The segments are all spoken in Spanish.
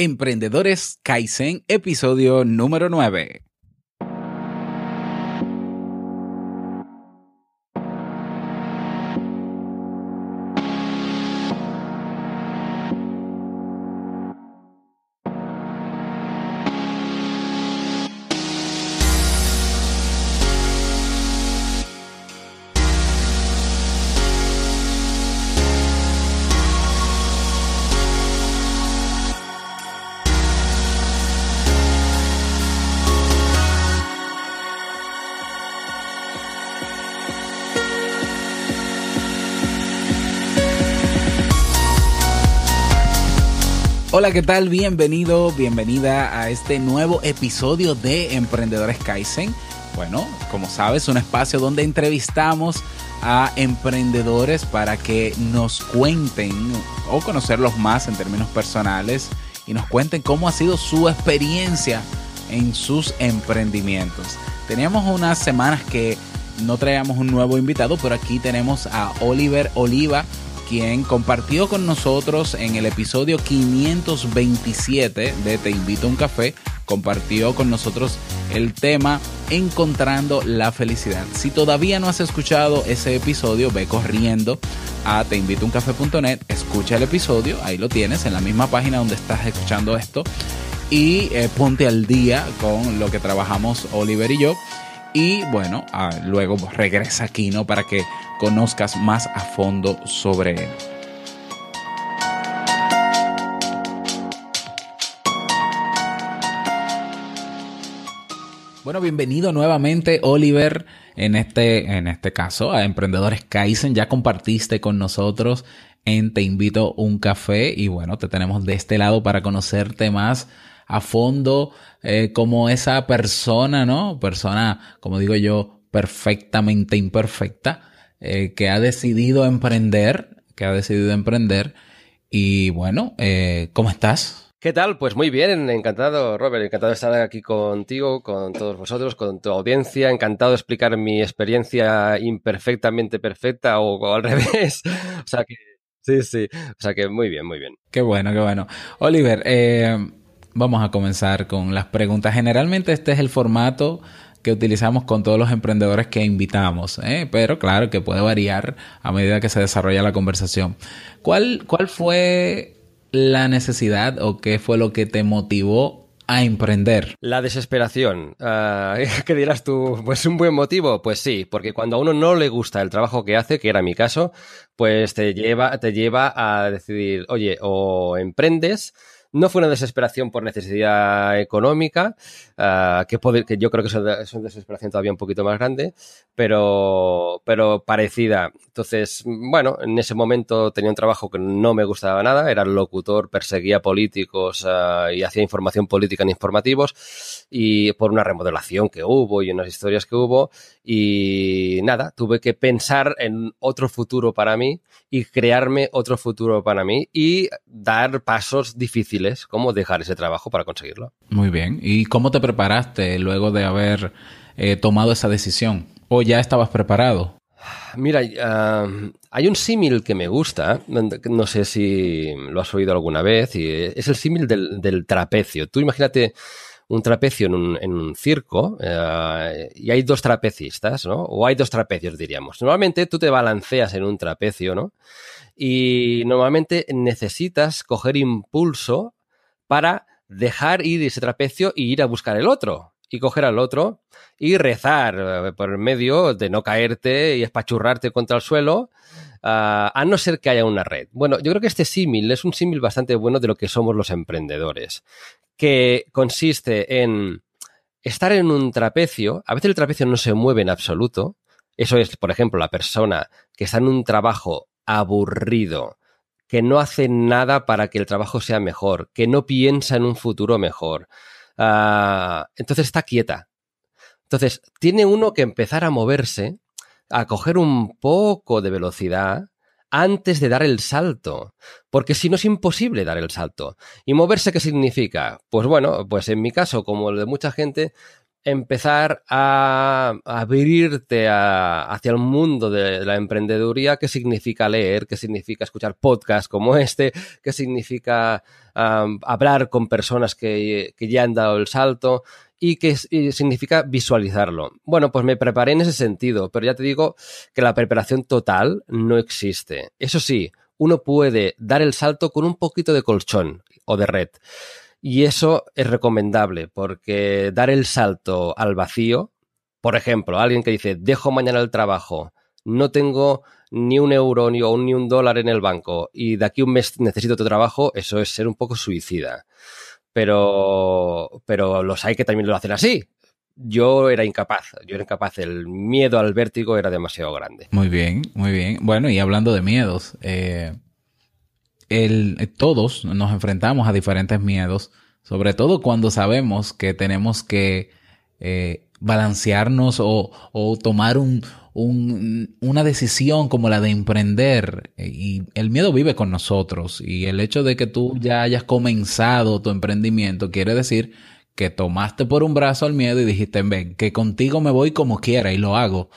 Emprendedores Kaizen, episodio número 9. Hola, ¿qué tal? Bienvenido, bienvenida a este nuevo episodio de Emprendedores Kaizen. Bueno, como sabes, un espacio donde entrevistamos a emprendedores para que nos cuenten o conocerlos más en términos personales y nos cuenten cómo ha sido su experiencia en sus emprendimientos. Teníamos unas semanas que no traíamos un nuevo invitado, pero aquí tenemos a Oliver Oliva quien compartió con nosotros en el episodio 527 de Te invito a un café, compartió con nosotros el tema Encontrando la felicidad. Si todavía no has escuchado ese episodio, ve corriendo a teinvitouncafé.net, escucha el episodio, ahí lo tienes en la misma página donde estás escuchando esto y eh, ponte al día con lo que trabajamos Oliver y yo. Y bueno, ah, luego regresa aquí, ¿no? Para que conozcas más a fondo sobre él. Bueno, bienvenido nuevamente, Oliver, en este, en este caso, a Emprendedores Kaizen. Ya compartiste con nosotros en Te invito un café y bueno, te tenemos de este lado para conocerte más a fondo eh, como esa persona, ¿no? Persona, como digo yo, perfectamente imperfecta, eh, que ha decidido emprender, que ha decidido emprender. Y bueno, eh, ¿cómo estás? ¿Qué tal? Pues muy bien, encantado, Robert, encantado de estar aquí contigo, con todos vosotros, con tu audiencia, encantado de explicar mi experiencia imperfectamente perfecta o, al revés. o sea que, sí, sí, o sea que muy bien, muy bien. Qué bueno, qué bueno. Oliver, eh, vamos a comenzar con las preguntas. Generalmente este es el formato que utilizamos con todos los emprendedores que invitamos, ¿eh? pero claro que puede variar a medida que se desarrolla la conversación. ¿Cuál, ¿Cuál fue la necesidad o qué fue lo que te motivó a emprender? La desesperación. Uh, ¿Qué dirás tú? Pues un buen motivo. Pues sí, porque cuando a uno no le gusta el trabajo que hace, que era mi caso, pues te lleva, te lleva a decidir, oye, o emprendes no fue una desesperación por necesidad económica, uh, que, que, yo creo que es una desesperación todavía un poquito más grande, pero, pero parecida. Entonces, bueno, en ese momento tenía un trabajo que no me gustaba nada, era locutor, perseguía políticos uh, y hacía información política en informativos, y por una remodelación que hubo y unas historias que hubo, y nada, tuve que pensar en otro futuro para mí y crearme otro futuro para mí y dar pasos difíciles cómo dejar ese trabajo para conseguirlo. Muy bien. ¿Y cómo te preparaste luego de haber eh, tomado esa decisión? ¿O ya estabas preparado? Mira, hay un símil que me gusta, no sé si lo has oído alguna vez, y es el símil del, trapecio. Tú imagínate un trapecio en un, circo eh, y hay dos trapecistas, ¿no? O hay dos trapecios, diríamos. Normalmente tú te balanceas en un trapecio, ¿no? Y normalmente necesitas coger impulso para dejar ir ese trapecio y ir a buscar el otro. Y coger al otro y rezar eh, por el medio de no caerte y espachurrarte contra el suelo, ah, a no ser que haya una red. Bueno, yo creo que este símil es un símil bastante bueno de lo que somos los emprendedores, que consiste en estar en un trapecio, a veces el trapecio no se mueve en absoluto, eso es, por ejemplo, la persona que está en un trabajo aburrido, que no hace nada para que el trabajo sea mejor, que no piensa en un futuro mejor. Ah, entonces está quieta. Entonces, tiene uno que empezar a moverse, a coger un poco de velocidad antes de dar el salto, porque si no es imposible dar el salto. ¿Y moverse qué significa? Pues bueno, pues en mi caso, como el de mucha gente, empezar a, abrirte hacia el mundo de, la emprendeduría, qué significa leer, qué significa escuchar podcasts como este, qué significa hablar con personas que, ya han dado el salto y qué significa visualizarlo. Bueno, pues me preparé en ese sentido, pero ya te digo que la preparación total no existe. Eso sí, uno puede dar el salto con un poquito de colchón o de red. Y eso es recomendable porque dar el salto al vacío, por ejemplo, alguien que dice, dejo mañana el trabajo, no tengo ni un euro ni, ni un dólar en el banco y de aquí un mes necesito tu trabajo, eso es ser un poco suicida. Pero, pero los hay que también lo hacen así. Yo era incapaz, yo era incapaz, el miedo al vértigo era demasiado grande. Muy bien, muy bien. Bueno, y hablando de miedos, eh, el, todos nos enfrentamos a diferentes miedos, sobre todo cuando sabemos que tenemos que eh, balancearnos o, tomar un, un, una decisión como la de emprender. Y el miedo vive con nosotros. Y el hecho de que tú ya hayas comenzado tu emprendimiento quiere decir que tomaste por un brazo al miedo y dijiste, ven, que contigo me voy como quiera y lo hago.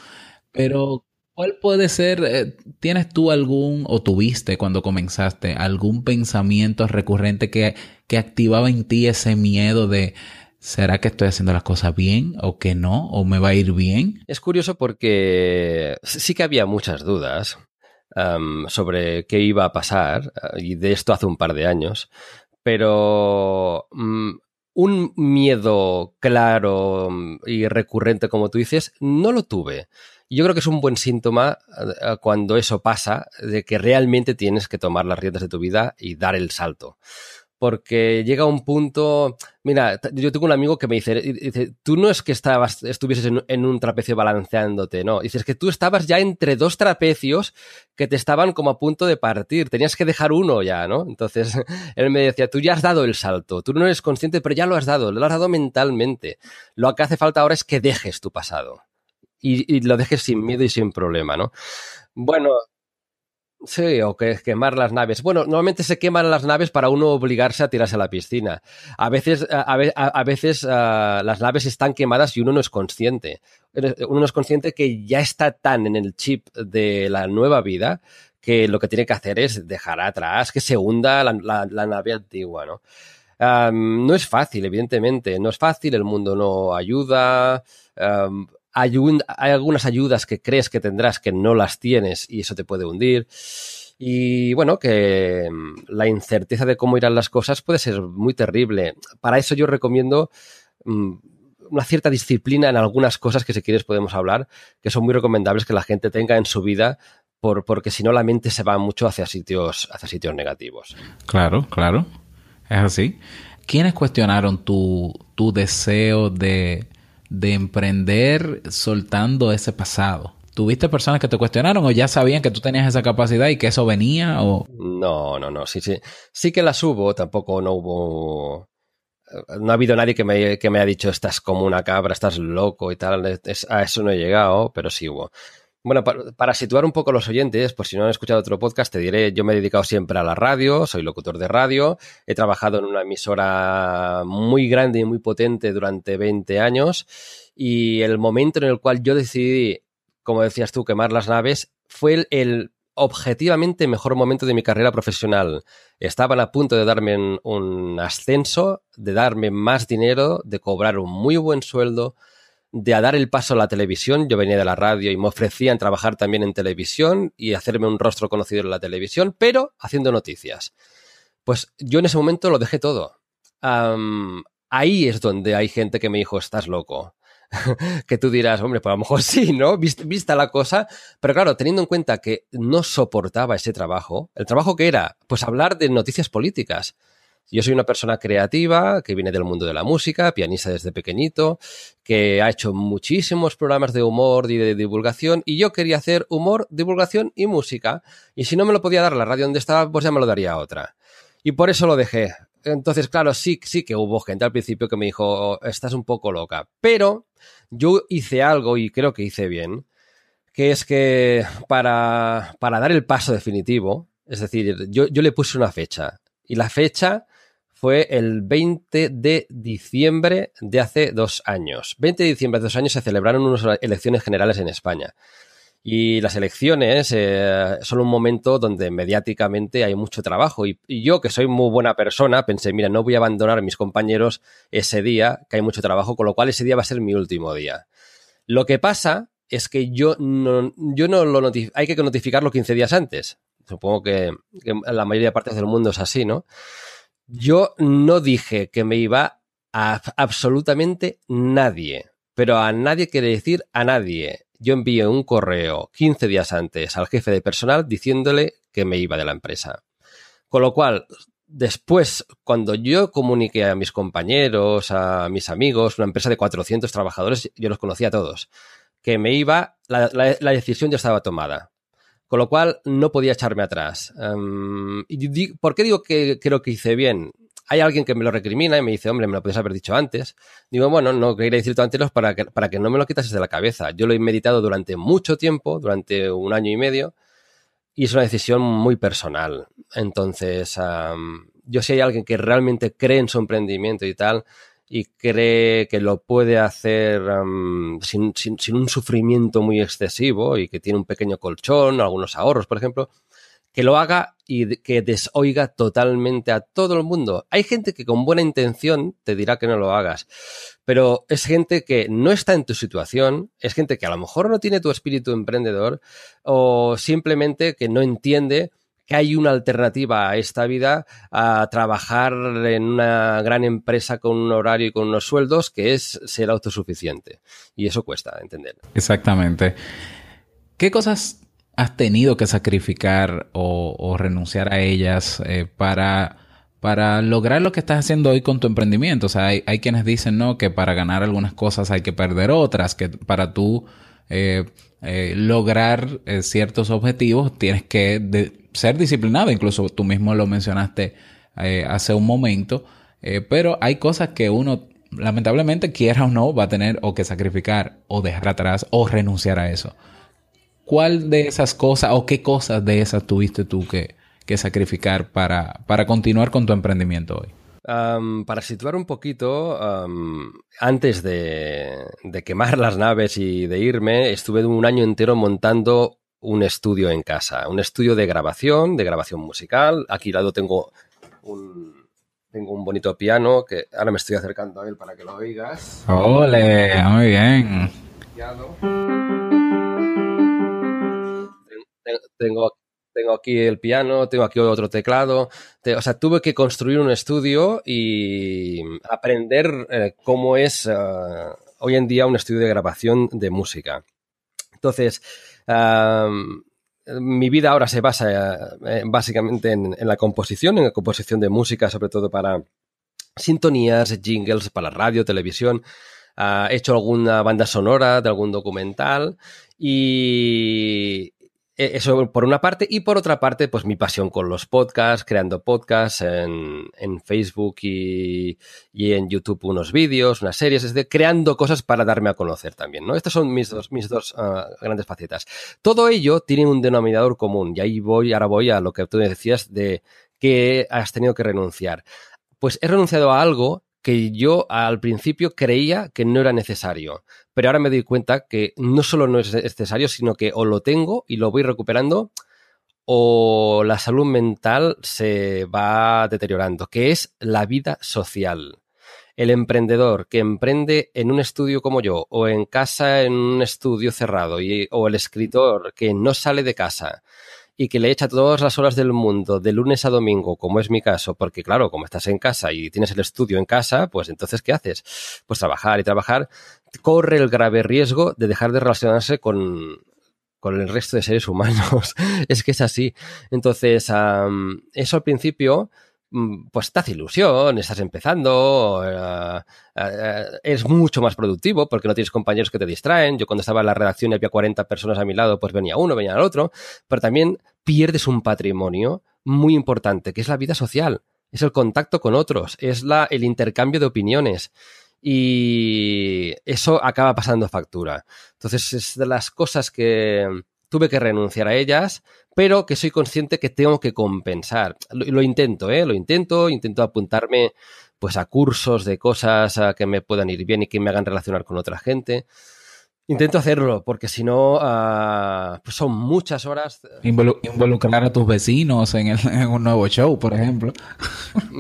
Pero ¿Cuál puede ser, eh, tienes tú algún, o tuviste cuando comenzaste, algún pensamiento recurrente que, que activaba en ti ese miedo de, ¿será que estoy haciendo las cosas bien o que no? ¿O me va a ir bien? Es curioso porque sí que había muchas dudas sobre qué iba a pasar, y de esto hace un par de años, pero mm, un miedo claro y recurrente, como tú dices, no lo tuve. Yo creo que es un buen síntoma eh, cuando eso pasa, de que realmente tienes que tomar las riendas de tu vida y dar el salto. Porque llega un punto. Mira, yo tengo un amigo que me dice, dice tú no es que estabas, estuvieses en, un trapecio balanceándote, no. Dices que tú estabas ya entre dos trapecios que te estaban como a punto de partir. Tenías que dejar uno ya, ¿no? Entonces él me decía, tú ya has dado el salto, tú no eres consciente, pero ya lo has dado, lo has dado mentalmente. Lo que hace falta ahora es que dejes tu pasado y, lo dejes sin miedo y sin problema, ¿no? Bueno, Sí, o que quemar las naves. Bueno, normalmente se queman las naves para uno obligarse a tirarse a la piscina. A veces, a, veces ah, las naves están quemadas y uno no es consciente. Uno no es consciente que ya está tan en el chip de la nueva vida que lo que tiene que hacer es dejar atrás, que se hunda la, nave antigua, ¿no? no es fácil, evidentemente. No es fácil, el mundo no ayuda hay, algunas ayudas que crees que tendrás que no las tienes y eso te puede hundir. Y bueno, que mm, la incerteza de cómo irán las cosas puede ser muy terrible. Para eso yo recomiendo mm, una cierta disciplina en algunas cosas que si quieres podemos hablar, que son muy recomendables que la gente tenga en su vida, por, porque si no la mente se va mucho hacia sitios, hacia sitios negativos. Claro, claro. Es así. ¿Quiénes cuestionaron tu, tu deseo de, de emprender soltando ese pasado? ¿Tuviste personas que te cuestionaron o ya sabían que tú tenías esa capacidad y que eso venía? O... No, no, no, sí, sí. Sí que las hubo, tampoco no hubo... No ha habido nadie que me, que me haya dicho estás como una cabra, estás loco y tal. a eso no he llegado, pero sí hubo. Bueno, para, situar un poco los oyentes, por si no han escuchado otro podcast, te diré, yo me he dedicado siempre a la radio, soy locutor de radio, he trabajado en una emisora muy grande y muy potente durante 20 años y el momento en el cual yo decidí, como decías tú, quemar las naves fue el, objetivamente mejor momento de mi carrera profesional. Estaban a punto de darme un ascenso, de darme más dinero, de cobrar un muy buen sueldo, de a dar el paso a la televisión. Yo venía de la radio y me ofrecían trabajar también en televisión y hacerme un rostro conocido en la televisión, pero haciendo noticias. Pues yo en ese momento lo dejé todo. ahí es donde hay gente que me dijo, estás loco. que tú dirás, hombre, pues a lo mejor sí, ¿no? Vista la cosa. Pero claro, teniendo en cuenta que no soportaba ese trabajo, el trabajo que era, pues hablar de noticias políticas. Yo soy una persona creativa que viene del mundo de la música, pianista desde pequeñito, que ha hecho muchísimos programas de humor y de divulgación y yo quería hacer humor, divulgación y música. Y si no me lo podía dar la radio donde estaba, pues ya me lo daría a otra. Y por eso lo dejé. Entonces, claro, sí, sí que hubo gente al principio que me dijo, estás un poco loca. Pero yo hice algo y creo que hice bien, que es que para, para dar el paso definitivo, es decir, yo, yo le puse una fecha. Y la fecha fue el 20 de diciembre de hace dos años. 20 de diciembre de dos años se celebraron unas elecciones generales en España. Y las elecciones eh, son un momento donde mediáticamente hay mucho trabajo. Y, yo, que soy muy buena persona, pensé, mira, no voy a abandonar a mis compañeros ese día, que hay mucho trabajo, con lo cual ese día va a ser mi último día. Lo que pasa es que yo no, yo no lo hay que notificarlo 15 días antes. Supongo que, que la mayoría de partes del mundo es así, ¿no? Yo no dije que me iba a absolutamente nadie, pero a nadie quiere decir a nadie. Yo envié un correo 15 días antes al jefe de personal diciéndole que me iba de la empresa. Con lo cual, después, cuando yo comuniqué a mis compañeros, a mis amigos, una empresa de 400 trabajadores, yo los conocía a todos, que me iba, la, decisión ya estaba tomada con lo cual no podía echarme atrás. Um, y ¿Por qué digo que creo que hice bien? Hay alguien que me lo recrimina y me dice, hombre, me lo podías haber dicho antes. Digo, bueno, no quería decirlo antes para que, para que no me lo quitases de la cabeza. Yo lo he meditado durante mucho tiempo, durante un año y medio, y es una decisión muy personal. Entonces, yo si hay alguien que realmente cree en su emprendimiento y tal, y cree que lo puede hacer sin, sin, sin, un sufrimiento muy excesivo y que tiene un pequeño colchón, algunos ahorros, por ejemplo, que lo haga y que desoiga totalmente a todo el mundo. Hay gente que con buena intención te dirá que no lo hagas, pero es gente que no está en tu situación, es gente que a lo mejor no tiene tu espíritu emprendedor o simplemente que no entiende que hay una alternativa a esta vida a trabajar en una gran empresa con un horario y con unos sueldos que es ser autosuficiente. Y eso cuesta entender. Exactamente. ¿Qué cosas has tenido que sacrificar o, renunciar a ellas eh, para, para lograr lo que estás haciendo hoy con tu emprendimiento? O sea, hay, hay quienes dicen, ¿no? Que para ganar algunas cosas hay que perder otras, que para tú... Eh, eh, lograr eh, ciertos objetivos tienes que ser disciplinado, incluso tú mismo lo mencionaste eh, hace un momento, eh, pero hay cosas que uno lamentablemente quiera o no va a tener o que sacrificar o dejar atrás o renunciar a eso. ¿Cuál de esas cosas o qué cosas de esas tuviste tú que, que sacrificar para, para continuar con tu emprendimiento hoy? Um, para situar un poquito, um, antes de, de, quemar las naves y de irme, estuve un año entero montando un estudio en casa, un estudio de grabación, de grabación musical. Aquí al lado tengo un, tengo un bonito piano que ahora me estoy acercando a él para que lo oigas. ¡Ole! Muy bien. Tengo, tengo aquí el piano, tengo aquí otro teclado. O sea, tuve que construir un estudio y aprender eh, cómo es uh, hoy en día un estudio de grabación de música. Entonces, mi vida ahora se basa eh, básicamente en, la composición, en la composición de música, sobre todo para sintonías, jingles, para radio, televisión. Uh, he hecho alguna banda sonora de algún documental y, eh, eso por una parte. Y por otra parte, pues mi pasión con los podcasts, creando podcasts en, en Facebook y, y, en YouTube unos vídeos, unas series, es decir, creando cosas para darme a conocer también, ¿no? Estas son mis dos, mis dos uh, grandes facetas. Todo ello tiene un denominador común y ahí voy, ahora voy a lo que tú decías de que has tenido que renunciar. Pues he renunciado a algo que yo al principio creía que no era necesario, pero ahora me doy cuenta que no solo no es necesario, sino que o lo tengo y lo voy recuperando o la salud mental se va deteriorando, que es la vida social. El emprendedor que emprende en un estudio como yo o en casa en un estudio cerrado o el escritor que no sale de casa y que le echa todas las horas del mundo de lunes a domingo, como es mi caso, porque claro, como estás en casa y tienes el estudio en casa, pues entonces, ¿qué haces? Pues trabajar y trabajar, corre el grave riesgo de dejar de relacionarse con, con el resto de seres humanos. es que es así. Entonces, um, eso al principio pues te hace ilusión, estás empezando, uh, uh, es mucho más productivo porque no tienes compañeros que te distraen. Yo cuando estaba en la redacción y había 40 personas a mi lado, pues venía uno, venía el otro, pero también pierdes un patrimonio muy importante, que es la vida social, es el contacto con otros, es la, el intercambio de opiniones. Y eso acaba pasando factura. Entonces, es de las cosas que, tuve que renunciar a ellas, pero que soy consciente que tengo que compensar. Lo, lo intento, ¿eh? Lo intento, intento apuntarme pues a cursos de cosas que me puedan ir bien y que me hagan relacionar con otra gente. Intento hacerlo, porque si no, uh, pues son muchas horas. Involu involucrar a tus vecinos en, el, en, un nuevo show, por ejemplo.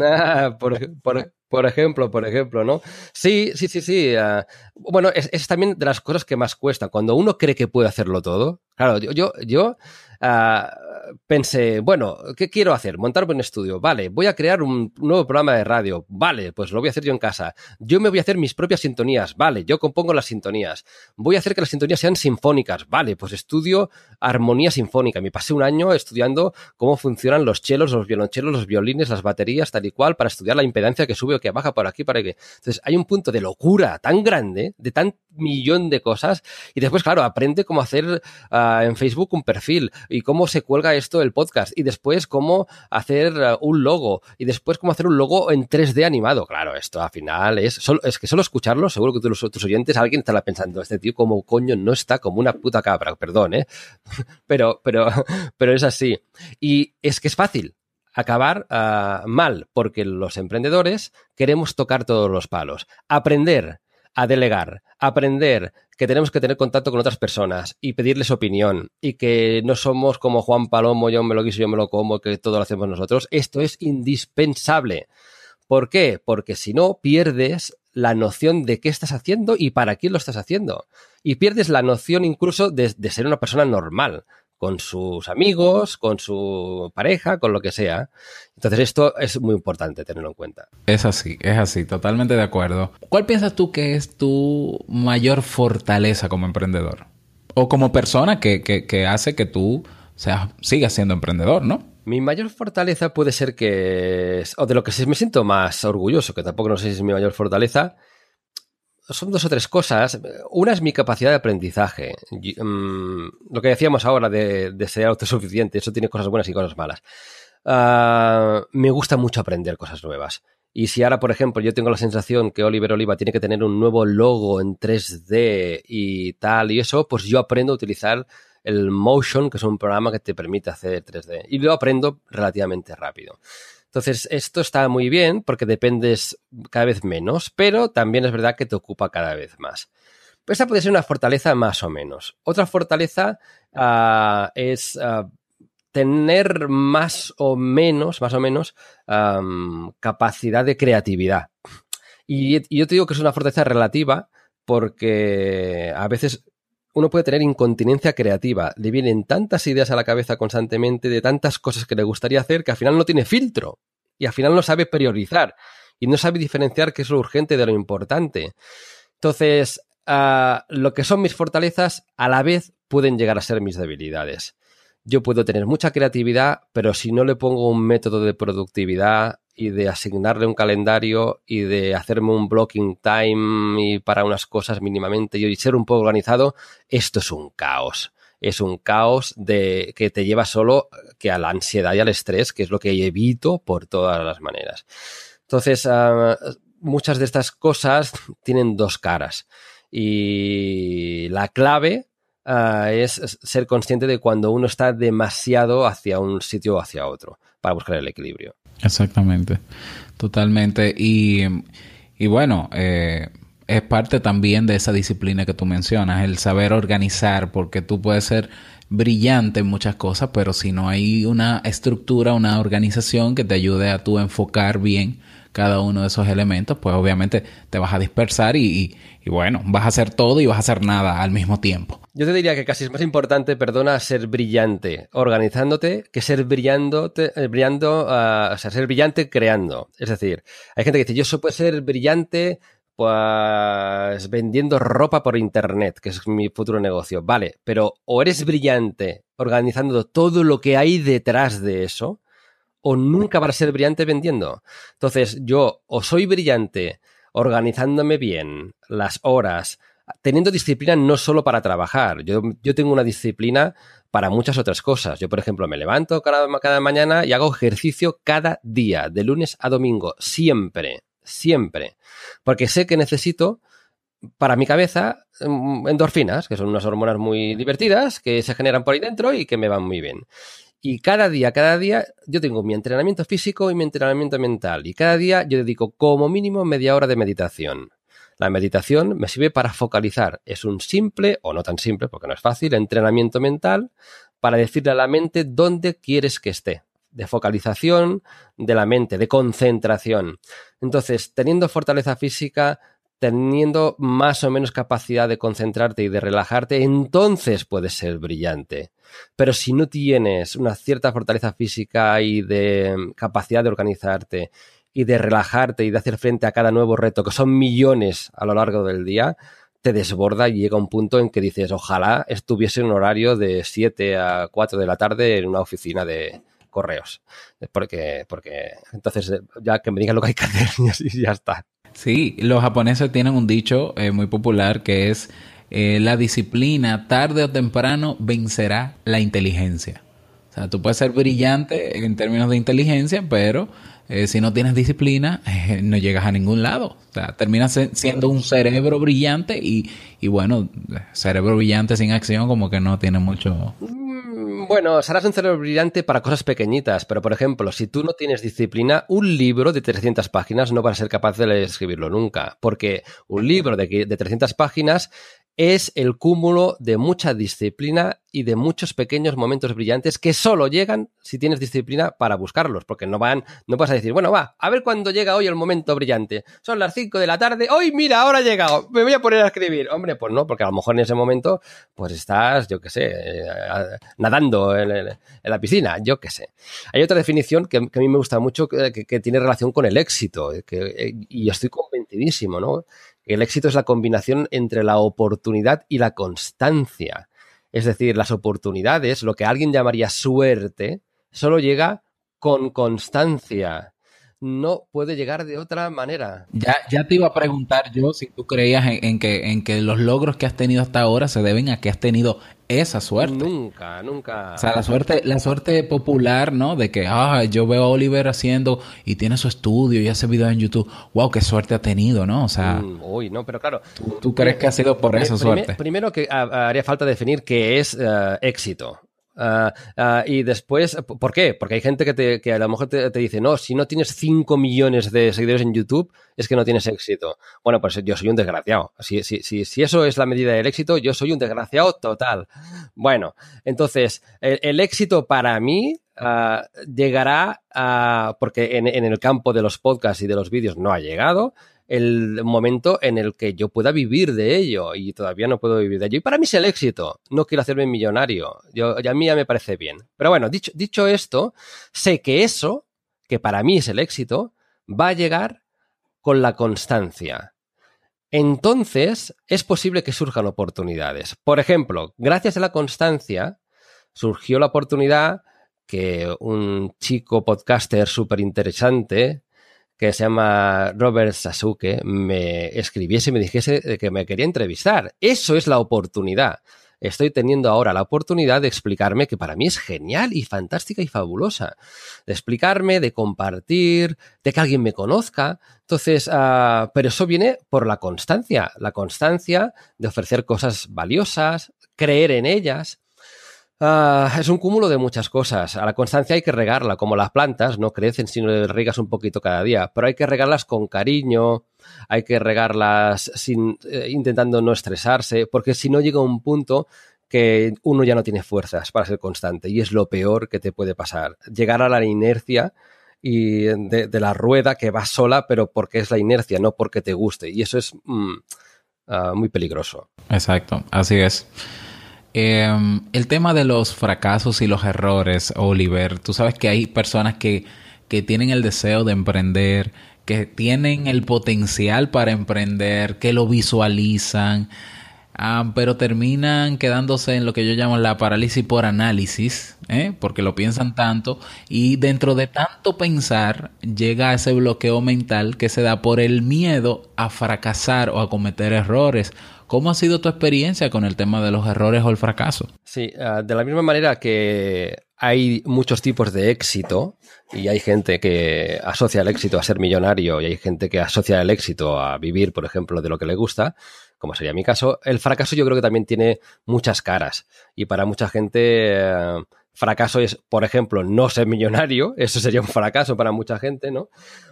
Ah, por, por, por, ejemplo, por ejemplo, ¿no? Sí, sí, sí, sí. Uh, bueno, es, es, también de las cosas que más cuesta. Cuando uno cree que puede hacerlo todo. Claro, yo, yo, uh, pensé, bueno, ¿qué quiero hacer? Montarme un estudio. Vale, voy a crear un nuevo programa de radio. Vale, pues lo voy a hacer yo en casa. Yo me voy a hacer mis propias sintonías. Vale, yo compongo las sintonías. Voy a hacer que las sintonías sean sinfónicas. Vale, pues estudio armonía sinfónica. Me pasé un año estudiando cómo funcionan los chelos, los violonchelos, los violines, las baterías, tal y cual, para estudiar la impedancia que sube o que baja por aquí, para que. Entonces, hay un punto de locura tan grande, de tan millón de cosas. Y después, claro, aprende cómo hacer uh, en Facebook un perfil y cómo se cuelga esto del podcast. Y después cómo hacer uh, un logo. Y después cómo hacer un logo en 3D animado. Claro, esto al final es, solo, es que solo escucharlo, seguro que tú, los, tus oyentes, alguien estará pensando, este tío como coño no está como una puta cabra, perdón, ¿eh? pero, pero, pero es así. Y es que es fácil acabar uh, mal, porque los emprendedores queremos tocar todos los palos. Aprender a delegar, aprender que tenemos que tener contacto con otras personas y pedirles opinión y que no somos como Juan Palomo, yo me lo quiso, yo me lo como, que todo lo hacemos nosotros. Esto es indispensable. ¿Por qué? Porque si no, pierdes la noción de qué estás haciendo y para quién lo estás haciendo. Y pierdes la noción incluso de, de ser una persona normal con sus amigos, con su pareja, con lo que sea. Entonces esto es muy importante tenerlo en cuenta. Es así, es así, totalmente de acuerdo. ¿Cuál piensas tú que es tu mayor fortaleza como emprendedor? O como persona que, que, que hace que tú seas, sigas siendo emprendedor, ¿no? Mi mayor fortaleza puede ser que, o de lo que me siento más orgulloso, que tampoco no sé si es mi mayor fortaleza, son dos o tres cosas. Una es mi capacidad de aprendizaje. Um, lo que decíamos ahora de, ser autosuficiente, eso tiene cosas buenas y cosas malas. Uh, me gusta mucho aprender cosas nuevas. Y si ahora, por ejemplo, yo tengo la sensación que Oliver Oliva tiene que tener un nuevo logo en 3D y tal y eso, pues yo aprendo a utilizar el Motion, que es un programa que te permite hacer 3D. Y lo aprendo relativamente rápido. Entonces, esto está muy bien porque dependes cada vez menos, pero también es verdad que te ocupa cada vez más. Pues esa puede ser una fortaleza más o menos. Otra fortaleza uh, es uh, tener más o menos, más o menos, capacidad de creatividad. Y, y yo te digo que es una fortaleza relativa porque a veces uno puede tener incontinencia creativa. Le vienen tantas ideas a la cabeza constantemente de tantas cosas que le gustaría hacer que al final no tiene filtro y al final no sabe priorizar y no sabe diferenciar qué es lo urgente de lo importante. Entonces, uh, lo que son mis fortalezas a la vez pueden llegar a ser mis debilidades. Yo puedo tener mucha creatividad, pero si no le pongo un método de productividad y de asignarle un calendario y de hacerme un blocking time y para unas cosas mínimamente y ser un poco organizado, esto es un caos. Es un caos de que te lleva solo que a la ansiedad y al estrés, que es lo que evito por todas las maneras. Entonces, uh, muchas de estas cosas tienen dos caras. Y la clave uh, es ser consciente de cuando uno está demasiado hacia un sitio o hacia otro para buscar el equilibrio. Exactamente, totalmente. Y, y bueno, eh, es parte también de esa disciplina que tú mencionas, el saber organizar, porque tú puedes ser brillante en muchas cosas, pero si no hay una estructura, una organización que te ayude a tú enfocar bien cada uno de esos elementos, pues obviamente te vas a dispersar y, y, bueno, vas a hacer todo y vas a hacer nada al mismo tiempo. Yo te diría que casi es más importante, perdona, ser brillante organizándote que ser brillando, eh, brillando uh, o sea, ser brillante creando. Es decir, hay gente que dice, yo puedo ser brillante pues vendiendo ropa por internet, que es mi futuro negocio. Vale, pero o eres brillante organizando todo lo que hay detrás de eso, o nunca vas a ser brillante vendiendo. Entonces, yo o soy brillante organizándome bien las horas, teniendo disciplina no solo para trabajar. Yo, yo tengo una disciplina para muchas otras cosas. Yo, por ejemplo, me levanto cada, cada mañana y hago ejercicio cada día, de lunes a domingo, siempre, siempre. Porque sé que necesito para mi cabeza mm, endorfinas, que son unas hormonas muy divertidas que se generan por ahí dentro y que me van muy bien. Y cada día, cada día, yo tengo mi entrenamiento físico y mi entrenamiento mental. Y cada día yo dedico como mínimo media hora de meditación. La meditación me sirve para focalizar. Es un simple, o no tan simple, porque no es fácil, entrenamiento mental para decirle a la mente dónde quieres que esté. De focalización de la mente, de concentración. Entonces, teniendo fortaleza física, teniendo más o menos capacidad de concentrarte y de relajarte, entonces puedes ser brillante. Pero si no tienes una cierta fortaleza física y de mm, capacidad de organizarte y de relajarte y de hacer frente a cada nuevo reto, que son millones a lo largo del día, te desborda y llega un punto en que dices, ojalá estuviese en un horario de 7 a 4 de la tarde en una oficina de correos. Porque, porque entonces ya que me digan lo que hay que hacer y ya está. Sí, los japoneses tienen un dicho eh, muy popular que es eh, la disciplina tarde o temprano vencerá la inteligencia. O sea, tú puedes ser brillante en términos de inteligencia, pero eh, si no tienes disciplina, no llegas a ningún lado. O sea, terminas siendo un cerebro brillante y, y bueno, cerebro brillante sin acción como que no tiene mucho... Mm, bueno, serás un cerebro brillante para cosas pequeñitas, pero por ejemplo, si tú no tienes disciplina, un libro de 300 páginas no vas a ser capaz de escribirlo nunca, porque un libro de, de 300 páginas es el cúmulo de mucha disciplina y de muchos pequeños momentos brillantes que solo llegan si tienes disciplina para buscarlos, porque no van, no vas a decir, bueno, va, a ver cuándo llega hoy el momento brillante. Son las 5 de la tarde, hoy mira, ahora ha llegado, me voy a poner a escribir. Hombre, pues no, porque a lo mejor en ese momento, pues estás, yo qué sé, eh, nadando en, la piscina, yo qué sé. Hay otra definición que, a mí me gusta mucho que, que, tiene relación con el éxito, eh, y estoy convencidísimo, ¿no? El éxito es la combinación entre la oportunidad y la constancia. Es decir, las oportunidades, lo que alguien llamaría suerte, solo llega con constancia. No puede llegar de otra manera. Ya, ya te iba a preguntar yo si tú creías en, que, en que los logros que has tenido hasta ahora se deben a que has tenido esa suerte. Nunca, nunca. O sea, la suerte, la suerte popular, ¿no? De que, ah, yo veo a Oliver haciendo y tiene su estudio y hace videos en YouTube. Wow, qué suerte ha tenido, ¿no? O sea. Mm, uy, no, pero claro. ¿Tú, crees que ha sido por esa suerte? Primero que haría falta definir qué es eh, éxito. Ah, ah, y después, ¿por qué? Porque hay gente que, te, que a lo mejor te, dice, no, si no tienes 5 millones de seguidores en YouTube, es que no tienes éxito. Bueno, pues yo soy un desgraciado. Si, si, si, si eso es la medida del éxito, yo soy un desgraciado total. Bueno, entonces, el, éxito para mí ah, llegará porque en, en, el campo de los podcasts y de los vídeos no ha llegado, el momento en el que yo pueda vivir de ello y todavía no puedo vivir de ello. Y para mí es el éxito. No quiero hacerme millonario. Yo, a mí ya me parece bien. Pero bueno, dicho, dicho esto, sé que eso, que para mí es el éxito, va a llegar con la constancia. Entonces, es posible que surjan oportunidades. Por ejemplo, gracias a la constancia, surgió la oportunidad que un chico podcaster súper interesante, que se llama Robert Sasuke me escribiese y me dijese que me quería entrevistar. Eso es la oportunidad. Estoy teniendo ahora la oportunidad de explicarme que para mí es genial y fantástica y fabulosa. De explicarme, de compartir, de que alguien me conozca. Entonces, uh, pero eso viene por la constancia. La constancia de ofrecer cosas valiosas, creer en ellas Ah, es un cúmulo de muchas cosas. A la constancia hay que regarla, como las plantas no crecen si no le regas un poquito cada día, pero hay que regarlas con cariño, hay que regarlas sin, eh, intentando no estresarse, porque si no llega un punto que uno ya no tiene fuerzas para ser constante y es lo peor que te puede pasar. Llegar a la inercia y de, la rueda que va sola, pero porque es la inercia, no porque te guste. Y eso es mm, ah, muy peligroso. Exacto, así es. Em, el tema de los fracasos y los errores, Oliver, tú sabes que hay personas que, que tienen el deseo de emprender, que tienen el potencial para emprender, que lo visualizan, pero terminan quedándose en lo que yo llamo la parálisis por análisis, ¿eh? porque lo piensan tanto y dentro de tanto pensar llega ese bloqueo mental que se da por el miedo a fracasar o a cometer errores. ¿Cómo ha sido tu experiencia con el tema de los errores o el fracaso? Sí, ah, de la misma manera que hay muchos tipos de éxito y hay gente que asocia el éxito a ser millonario y hay gente que asocia el éxito a vivir, por ejemplo, de lo que le gusta, como sería mi caso. El fracaso yo creo que también tiene muchas caras y para mucha gente eh, fracaso es, por ejemplo, no ser millonario, eso sería un fracaso para mucha gente, ¿no?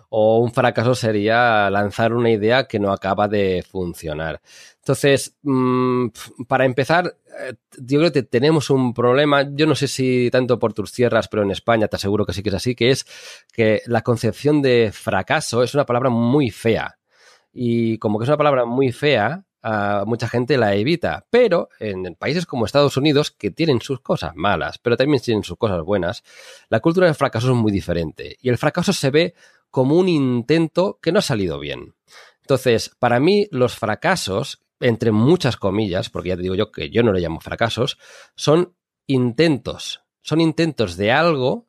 O un fracaso sería lanzar una idea que no acaba de funcionar. Entonces, mm, para empezar, eh, yo creo que tenemos un problema, yo no sé si tanto por tus tierras, pero en España te aseguro que sí que es así, que es que la concepción de fracaso es una palabra muy fea. Y como que es una palabra muy fea, mucha gente la evita. Pero en países como Estados Unidos, que tienen sus cosas malas, pero también tienen sus cosas buenas, la cultura del fracaso es muy diferente. Y el fracaso se ve como un intento que no ha salido bien. Entonces, para mí, los fracasos, entre muchas comillas, porque ya te digo yo que yo no le llamo fracasos, son intentos. Son intentos de algo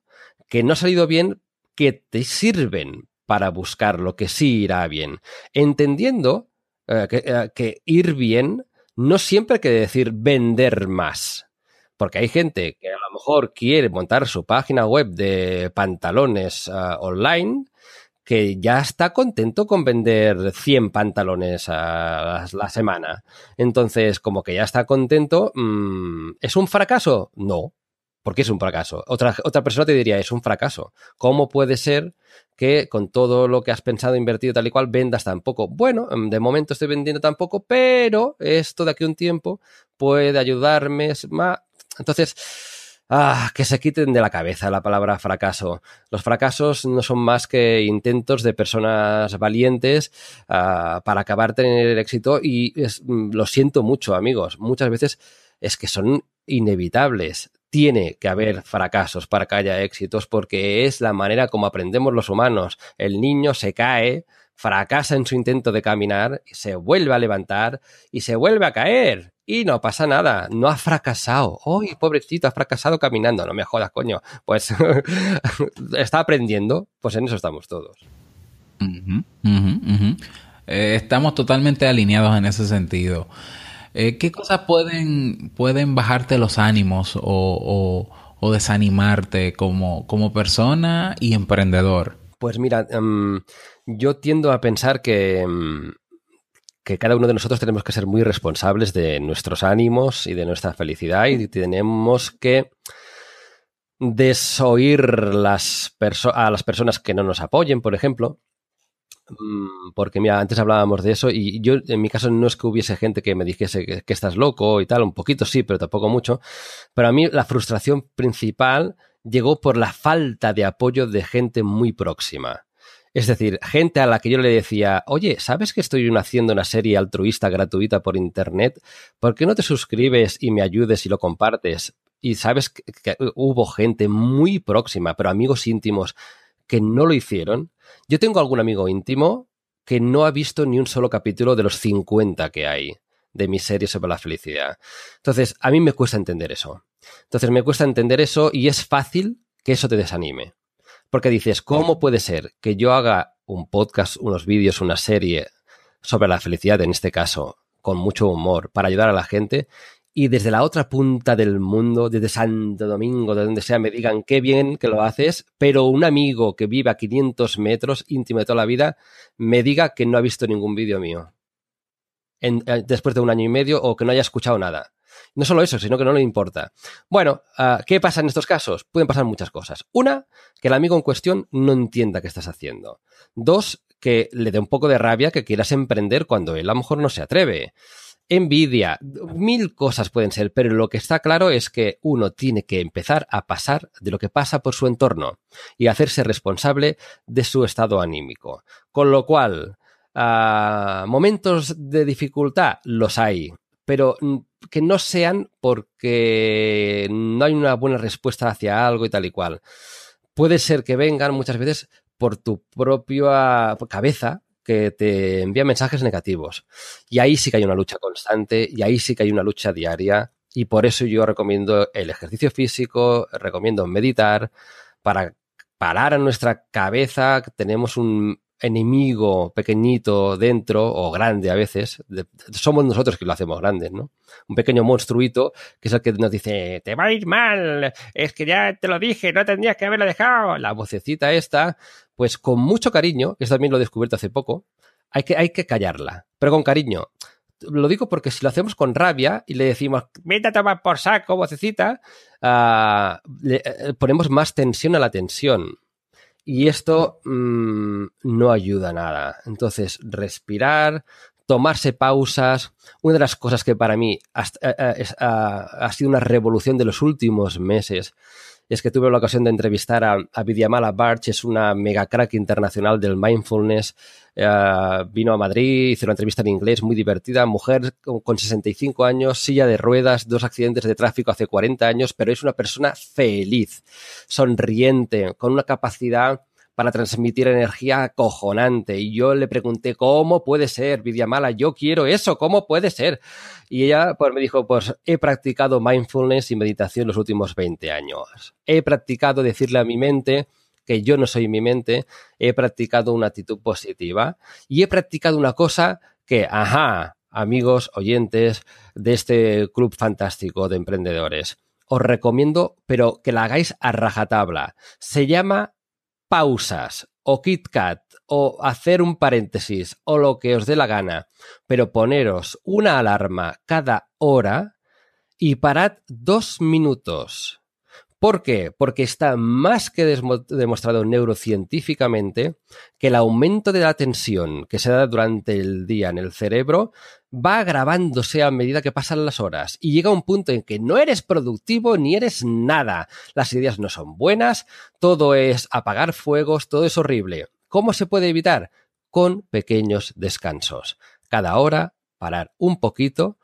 que no ha salido bien, que te sirven para buscar lo que sí irá bien. Entendiendo eh, eh, que, ir bien no siempre quiere decir vender más. Porque hay gente que a lo mejor quiere montar su página web de pantalones eh, online que ya está contento con vender 100 pantalones a la semana. Entonces, como que ya está contento, mm, ¿es un fracaso? No, porque es un fracaso. Otra, otra persona te diría, es un fracaso. ¿Cómo puede ser que con todo lo que has pensado, invertido tal y cual, vendas tan poco? Bueno, mm, de momento estoy vendiendo tan poco, pero esto de aquí a un tiempo puede ayudarme más. Entonces, ah, que se quiten de la cabeza la palabra fracaso. Los fracasos no son más que intentos de personas valientes ah, para acabar tener éxito y mm, lo siento mucho, amigos. Muchas veces es que son inevitables tiene que haber fracasos para que haya éxitos porque es la manera como aprendemos los humanos. El niño se cae, fracasa en su intento de caminar, se vuelve a levantar y se vuelve a caer. Y no pasa nada, no ha fracasado. ¡Uy, pobrecito, ha fracasado caminando! No me jodas, coño. Pues está aprendiendo, pues en eso estamos todos. Eh, estamos totalmente alineados en ese sentido. Eh, ¿Qué cosas pueden, pueden bajarte los ánimos o, desanimarte como, como, persona y emprendedor? Pues mira, em, yo tiendo a pensar que, em, que cada uno de nosotros tenemos que ser muy responsables de nuestros ánimos y de nuestra felicidad y tenemos que desoír las a las personas que no nos apoyen, por ejemplo, Mm, porque mira, antes hablábamos de eso y yo en mi caso no es que hubiese gente que me dijese que, estás loco y tal, un poquito sí, pero tampoco mucho. Pero a mí la frustración principal llegó por la falta de apoyo de gente muy próxima. Es decir, gente a la que yo le decía, oye, ¿sabes que estoy haciendo una serie altruista gratuita por internet? ¿Por qué no te suscribes y me ayudes y lo compartes? Y sabes que hubo gente muy próxima, pero amigos íntimos, que no lo hicieron yo tengo algún amigo íntimo que no ha visto ni un solo capítulo de los 50 que hay de mi serie sobre la felicidad. Entonces, a mí me cuesta entender eso. Entonces, me cuesta entender eso y es fácil que eso te desanime. Porque dices, ¿cómo puede ser que yo haga un podcast, unos vídeos, una serie sobre la felicidad, en este caso, con mucho humor, para ayudar a la gente, y desde la otra punta del mundo, desde Santo Domingo, de donde sea, me digan qué bien que lo haces, pero un amigo que vive a 500 metros, íntimo de toda la vida, me diga que no ha visto ningún vídeo mío eh, después de un año y medio o que no haya escuchado nada. No solo eso, sino que no le importa. Bueno, ah, ¿qué pasa en estos casos? Pueden pasar muchas cosas. Una, que el amigo en cuestión no entienda qué estás haciendo. Dos, que le dé un poco de rabia que quieras emprender cuando él a lo mejor no se atreve envidia, mil cosas pueden ser, pero lo que está claro es que uno tiene que empezar a pasar de lo que pasa por su entorno y hacerse responsable de su estado anímico. Con lo cual, ah, momentos de dificultad los hay, pero que no sean porque no hay una buena respuesta hacia algo y tal y cual. Puede ser que vengan muchas veces por tu propia cabeza, que te envía mensajes negativos. Y ahí sí que hay una lucha constante y ahí sí que hay una lucha diaria. Y por eso yo recomiendo el ejercicio físico, recomiendo meditar para parar a nuestra cabeza. Tenemos un enemigo pequeñito dentro, o grande a veces, somos nosotros que lo hacemos grande, ¿no? Un pequeño monstruito que es el que nos dice, te va a ir mal, es que ya te lo dije, no tendrías que haberlo dejado. La vocecita esta, pues con mucho cariño, que también lo he descubierto hace poco, hay que, hay que callarla, pero con cariño. Lo digo porque si lo hacemos con rabia y le decimos, vete a tomar por saco, vocecita, uh, le, eh, ponemos más tensión a la tensión. Y esto mmm, no ayuda a nada. Entonces, respirar, tomarse pausas. Una de las cosas que para mí ha, ha, ha sido una revolución de los últimos meses es que tuve la ocasión de entrevistar a, a Vidyamala Barch, es una mega crack internacional del mindfulness. Uh, vino a Madrid, hizo una entrevista en inglés muy divertida, mujer con, con 65 años, silla de ruedas, dos accidentes de tráfico hace 40 años, pero es una persona feliz, sonriente, con una capacidad para transmitir energía acojonante. Y yo le pregunté, ¿cómo puede ser, Vidyamala? Yo quiero eso, ¿cómo puede ser? Y ella pues, me dijo, pues he practicado mindfulness y meditación los últimos 20 años. He practicado decirle a mi mente que yo no soy mi mente, he practicado una actitud positiva y he practicado una cosa que, ajá, amigos, oyentes de este club fantástico de emprendedores, os recomiendo, pero que la hagáis a rajatabla. Se llama pausas o KitKat o hacer un paréntesis o lo que os dé la gana, pero poneros una alarma cada hora y parad dos minutos. ¿Por qué? Porque está más que demostrado neurocientíficamente que el aumento de la tensión que se da durante el día en el cerebro va agravándose a medida que pasan las horas y llega un punto en que no eres productivo ni eres nada. Las ideas no son buenas, todo es apagar fuegos, todo es horrible. ¿Cómo se puede evitar? Con pequeños descansos. Cada hora, parar un poquito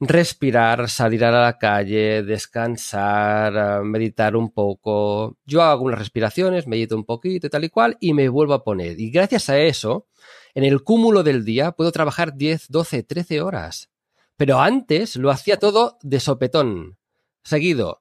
respirar, salir a la calle, descansar, ah, meditar un poco. Yo hago unas respiraciones, medito un poquito y tal y cual y me vuelvo a poner. Y gracias a eso, en el cúmulo del día puedo trabajar 10, 12, 13 horas. Pero antes lo hacía todo de sopetón, seguido.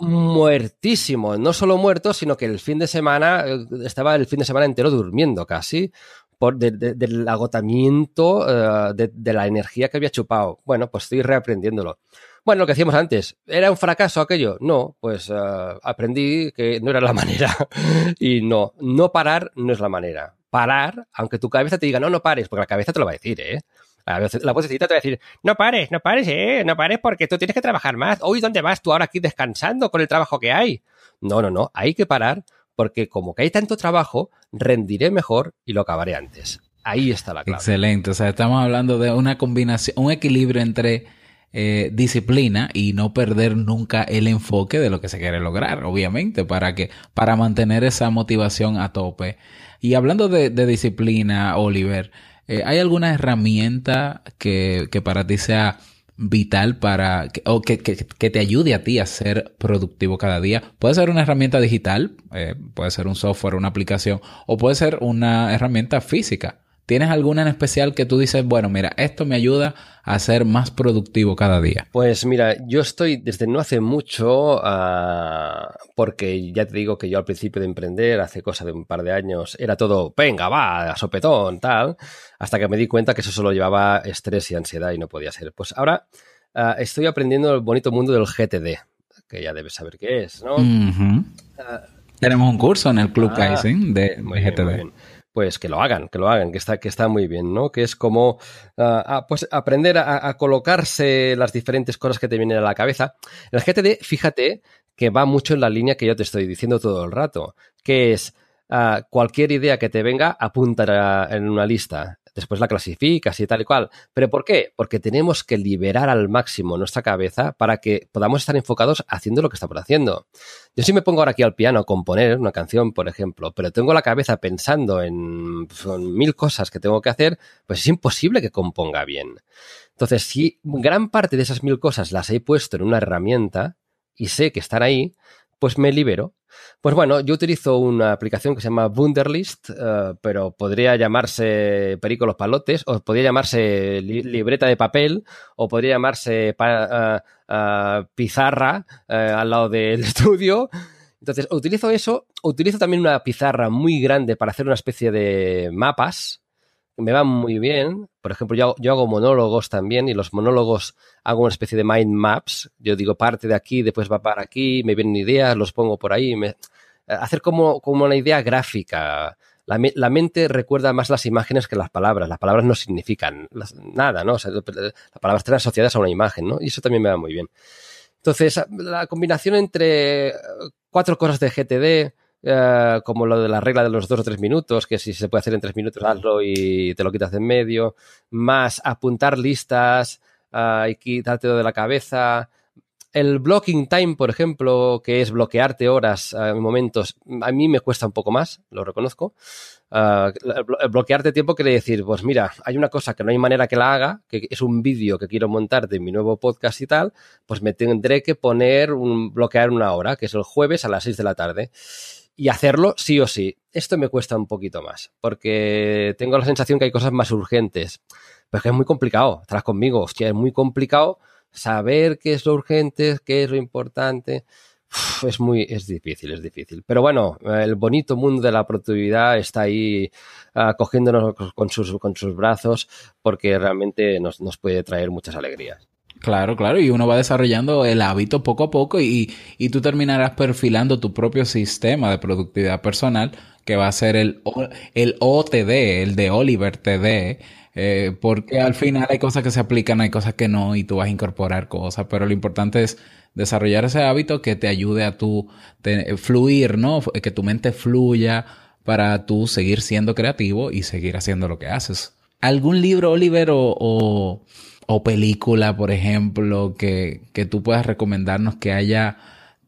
Muertísimo, no solo muerto, sino que el fin de semana, eh, estaba el fin de semana entero durmiendo casi, por, de, de, del agotamiento uh, de, la energía que había chupado. Bueno, pues estoy reaprendiéndolo. Bueno, lo que hacíamos antes, ¿era un fracaso aquello? No, pues uh, aprendí que no era la manera. y no, no parar no es la manera. Parar, aunque tu cabeza te diga, no, no pares, porque la cabeza te lo va a decir, ¿eh? La vocecita te va a decir, no pares, no pares, eh, no pares porque tú tienes que trabajar más. Hoy, ¿dónde vas tú ahora aquí descansando con el trabajo que hay? No, no, no, hay que parar porque como que hay tanto trabajo, rendiré mejor y lo acabaré antes. Ahí está la clave. Excelente. O sea, estamos hablando de una combinación, un equilibrio entre eh, disciplina y no perder nunca el enfoque de lo que se quiere lograr, obviamente, para que, para mantener esa motivación a tope. Y hablando de, disciplina, Oliver, eh, ¿hay alguna herramienta que, que para ti sea vital para o que, que, que, te ayude a ti a ser productivo cada día. Puede ser una herramienta digital, eh, puede ser un software, una aplicación, o puede ser una herramienta física. ¿Tienes alguna en especial que tú dices, bueno, mira, esto me ayuda a ser más productivo cada día? Pues mira, yo estoy desde no hace mucho, uh, porque ya te digo que yo al principio de emprender, hace cosa de un par de años, era todo, venga, va, a sopetón, tal, hasta que me di cuenta que eso solo llevaba estrés y ansiedad y no podía ser. Pues ahora uh, estoy aprendiendo el bonito mundo del GTD, que ya debes saber qué es, ¿no? Uh -huh. Tenemos un curso en el Club ah, Kaizen de, de GTD. Bien, pues que lo hagan, que lo hagan, que está, que está muy bien, ¿no? Que es como uh, a, pues aprender a, colocarse las diferentes cosas que te vienen a la cabeza. El GTD, fíjate que va mucho en la línea que yo te estoy diciendo todo el rato, que es uh, cualquier idea que te venga, apunta en una lista después la clasificas y tal y cual. ¿Pero por qué? Porque tenemos que liberar al máximo nuestra cabeza para que podamos estar enfocados haciendo lo que estamos haciendo. Yo si me pongo ahora aquí al piano a componer una canción, por ejemplo, pero tengo la cabeza pensando en, en mil cosas que tengo que hacer, pues es imposible que componga bien. Entonces, si gran parte de esas mil cosas las he puesto en una herramienta y sé que están ahí, pues me libero. Pues bueno, yo utilizo una aplicación que se llama Wunderlist, uh, pero podría llamarse Perico los Palotes, o podría llamarse li libreta de papel, o podría llamarse uh, uh, pizarra al lado del estudio. Entonces, utilizo eso, utilizo también una pizarra muy grande para hacer una especie de mapas, me van muy bien. Por ejemplo, yo, yo hago monólogos también y los monólogos hago una especie de mind maps. Yo digo, parte de aquí, después va para aquí, me vienen ideas, los pongo por ahí. Me, hacer como, como una idea gráfica. La, la, mente recuerda más las imágenes que las palabras. Las palabras no significan nada, ¿no? O sea, las palabras están asociadas a una imagen, ¿no? Y eso también me va muy bien. Entonces, la combinación entre cuatro cosas de GTD, eh, como lo de la regla de los dos o tres minutos, que si se puede hacer en tres minutos, hazlo y te lo quitas de en medio, más apuntar listas uh, y quitártelo de la cabeza, el blocking time, por ejemplo, que es bloquearte horas uh, en momentos, a mí me cuesta un poco más, lo reconozco. Uh, bloquearte tiempo quiere decir, pues mira, hay una cosa que no hay manera que la haga, que es un vídeo que quiero montar de mi nuevo podcast y tal, pues me tendré que poner un bloquear una hora, que es el jueves a las 6 de la tarde. Y hacerlo sí o sí. Esto me cuesta un poquito más, porque tengo la sensación que hay cosas más urgentes. Pero es que es muy complicado, estarás conmigo, hostia, es muy complicado saber qué es lo urgente, qué es lo importante. es muy, es difícil, es difícil. Pero bueno, el bonito mundo de la productividad está ahí acogiéndonos con sus, con sus brazos porque realmente nos, nos puede traer muchas alegrías. Claro, claro, y uno va desarrollando el hábito poco a poco y, y, tú terminarás perfilando tu propio sistema de productividad personal que va a ser el, el OTD, el de Oliver TD, eh, porque al final hay cosas que se aplican, hay cosas que no, y tú vas a incorporar cosas, pero lo importante es desarrollar ese hábito que te ayude a tu fluir, ¿no? Que tu mente fluya para tú seguir siendo creativo y seguir haciendo lo que haces. ¿Algún libro, Oliver, o, o, película, por ejemplo, que, que tú puedas recomendarnos que haya,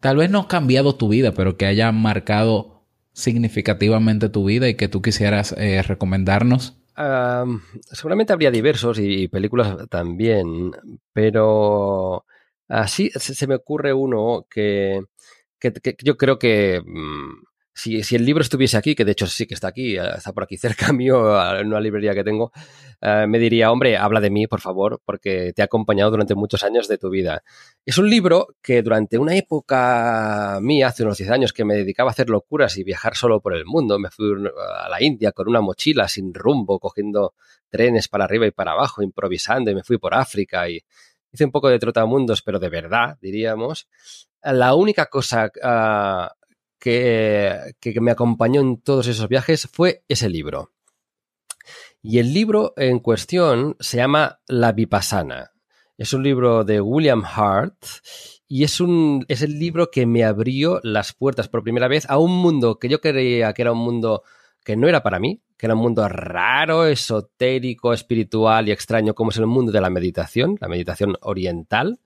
tal vez no cambiado tu vida, pero que haya marcado significativamente tu vida y que tú quisieras eh, recomendarnos? seguramente habría diversos y, películas también, pero así se, me ocurre uno que, que, yo creo que mm, si, el libro estuviese aquí, que de hecho sí que está aquí, eh, está por aquí cerca mío, en una librería que tengo, uh, me diría, hombre, habla de mí, por favor, porque te ha acompañado durante muchos años de tu vida. Es un libro que durante una época mía, hace unos 10 años, que me dedicaba a hacer locuras y viajar solo por el mundo, me fui a la India con una mochila sin rumbo, cogiendo trenes para arriba y para abajo, improvisando, y me fui por África y hice un poco de trotamundos, pero de verdad, diríamos. La única cosa uh, que, que me acompañó en todos esos viajes fue ese libro. Y el libro en cuestión se llama La Vipassana. Es un libro de William Hart y es, un, es el libro que me abrió las puertas por primera vez a un mundo que yo creía que era un mundo que no era para mí, que era un mundo raro, esotérico, espiritual y extraño, como es el mundo de la meditación, la meditación oriental,